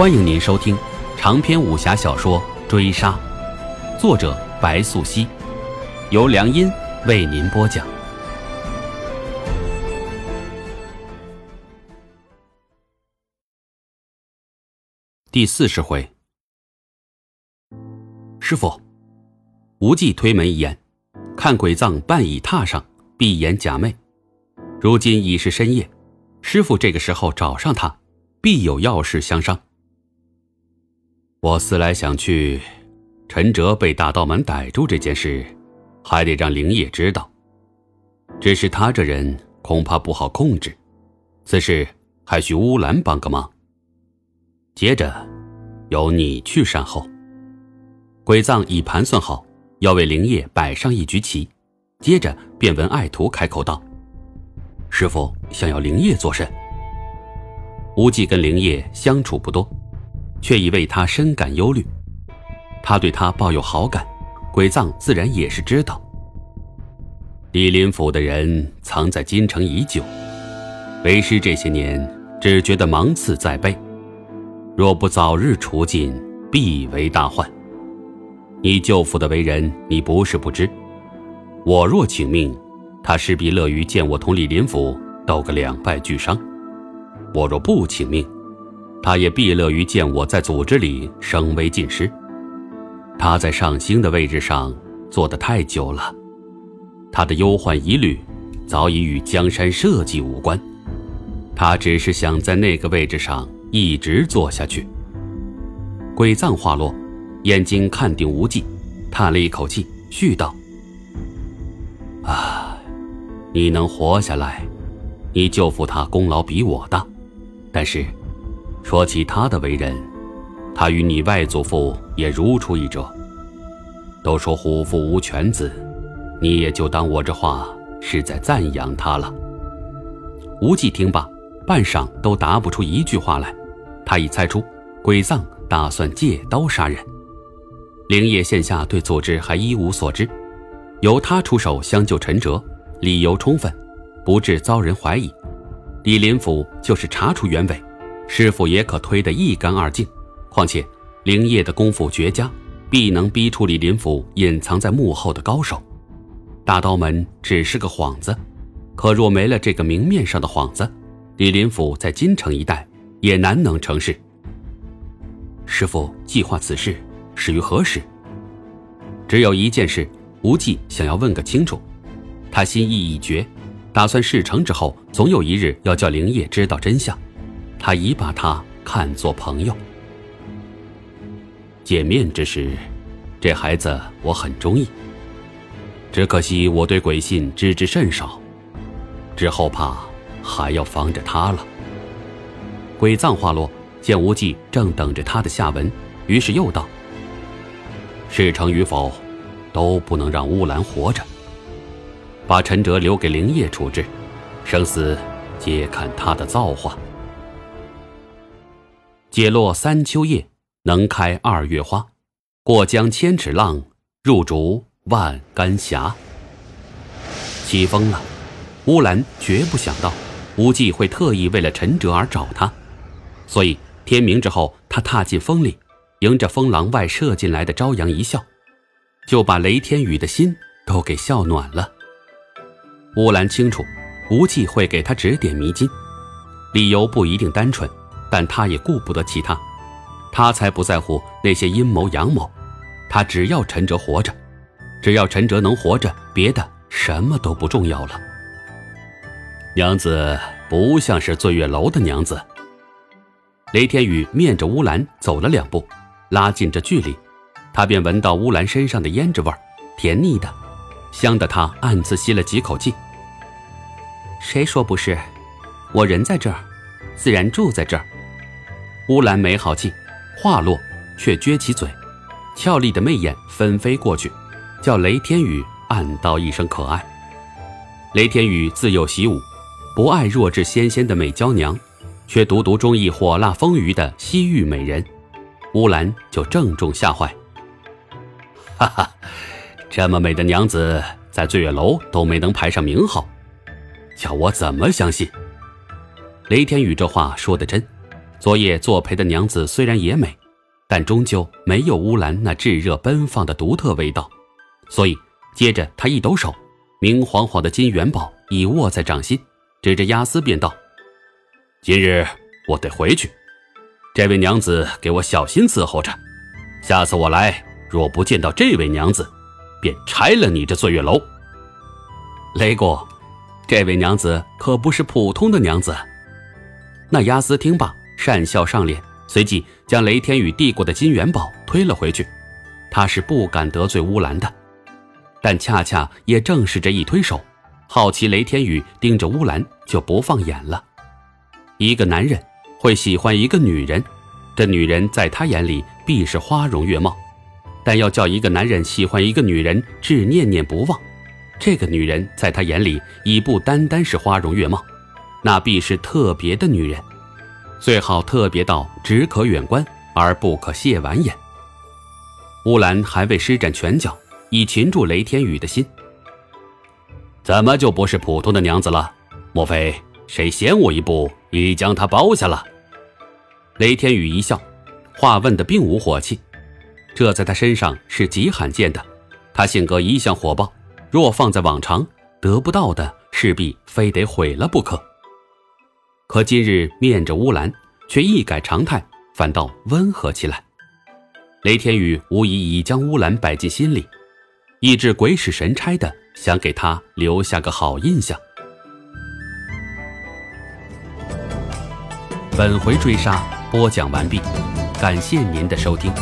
欢迎您收听长篇武侠小说《追杀》，作者白素熙，由良音为您播讲。第四十回，师傅，无忌推门一眼，看鬼藏半倚榻上，闭眼假寐。如今已是深夜，师傅这个时候找上他，必有要事相商。我思来想去，陈哲被大道门逮住这件事，还得让灵业知道。只是他这人恐怕不好控制，此事还需乌兰帮个忙。接着，由你去善后。鬼藏已盘算好，要为灵业摆上一局棋。接着便闻爱徒开口道：“师傅想要灵业做甚？”无忌跟灵业相处不多。却已为他深感忧虑，他对他抱有好感，鬼藏自然也是知道。李林甫的人藏在京城已久，为师这些年只觉得芒刺在背，若不早日除尽，必为大患。你舅父的为人，你不是不知。我若请命，他势必乐于见我同李林甫斗个两败俱伤；我若不请命，他也必乐于见我在组织里声威尽失。他在上星的位置上坐得太久了，他的忧患疑虑早已与江山社稷无关，他只是想在那个位置上一直坐下去。鬼藏话落，眼睛看定无忌，叹了一口气，续道：“啊，你能活下来，你舅父他功劳比我大，但是……”说起他的为人，他与你外祖父也如出一辙。都说虎父无犬子，你也就当我这话是在赞扬他了。无忌听罢，半晌都答不出一句话来。他已猜出，鬼藏打算借刀杀人。灵业现下对组织还一无所知，由他出手相救陈哲，理由充分，不致遭人怀疑。李林甫就是查出原委。师傅也可推得一干二净，况且灵业的功夫绝佳，必能逼出李林甫隐藏在幕后的高手。大刀门只是个幌子，可若没了这个明面上的幌子，李林甫在京城一带也难能成事。师傅计划此事始于何时？只有一件事，无忌想要问个清楚。他心意已决，打算事成之后，总有一日要叫灵业知道真相。他已把他看作朋友。见面之时，这孩子我很中意。只可惜我对鬼信知之甚少，之后怕还要防着他了。鬼藏话落，见无忌正等着他的下文，于是又道：“事成与否，都不能让乌兰活着。把陈哲留给灵业处置，生死皆看他的造化。”解落三秋叶，能开二月花。过江千尺浪，入竹万竿斜。起风了，乌兰绝不想到无忌会特意为了陈哲而找他，所以天明之后，他踏进风里，迎着风廊外射进来的朝阳一笑，就把雷天宇的心都给笑暖了。乌兰清楚，无忌会给他指点迷津，理由不一定单纯。但他也顾不得其他，他才不在乎那些阴谋阳谋，他只要陈哲活着，只要陈哲能活着，别的什么都不重要了。娘子不像是醉月楼的娘子。雷天宇面着乌兰走了两步，拉近这距离，他便闻到乌兰身上的胭脂味甜腻的，香得他暗自吸了几口气。谁说不是？我人在这儿，自然住在这儿。乌兰没好气，话落却撅起嘴，俏丽的媚眼纷飞过去，叫雷天宇暗道一声可爱。雷天宇自幼习武，不爱弱质纤纤的美娇娘，却独独中意火辣丰腴的西域美人，乌兰就正中下怀。哈哈，这么美的娘子在醉月楼都没能排上名号，叫我怎么相信？雷天宇这话说的真。昨夜作陪的娘子虽然也美，但终究没有乌兰那炙热奔放的独特味道。所以，接着他一抖手，明晃晃的金元宝已握在掌心，指着押司便道：“今日我得回去，这位娘子给我小心伺候着。下次我来，若不见到这位娘子，便拆了你这醉月楼。”雷公，这位娘子可不是普通的娘子。那押司听罢，讪笑上脸，随即将雷天宇递过的金元宝推了回去。他是不敢得罪乌兰的。但恰恰也正是这一推手，好奇雷天宇盯着乌兰就不放眼了。一个男人会喜欢一个女人，这女人在他眼里必是花容月貌；但要叫一个男人喜欢一个女人，至念念不忘，这个女人在他眼里已不单单是花容月貌，那必是特别的女人，最好特别到只可远观而不可亵玩焉。乌兰还未施展拳脚。以擒住雷天宇的心，怎么就不是普通的娘子了？莫非谁先我一步，已将她包下了？雷天宇一笑，话问的并无火气，这在他身上是极罕见的。他性格一向火爆，若放在往常，得不到的势必非得毁了不可。可今日面着乌兰，却一改常态，反倒温和起来。雷天宇无疑已将乌兰摆进心里。意志鬼使神差的想给他留下个好印象。本回追杀播讲完毕，感谢您的收听。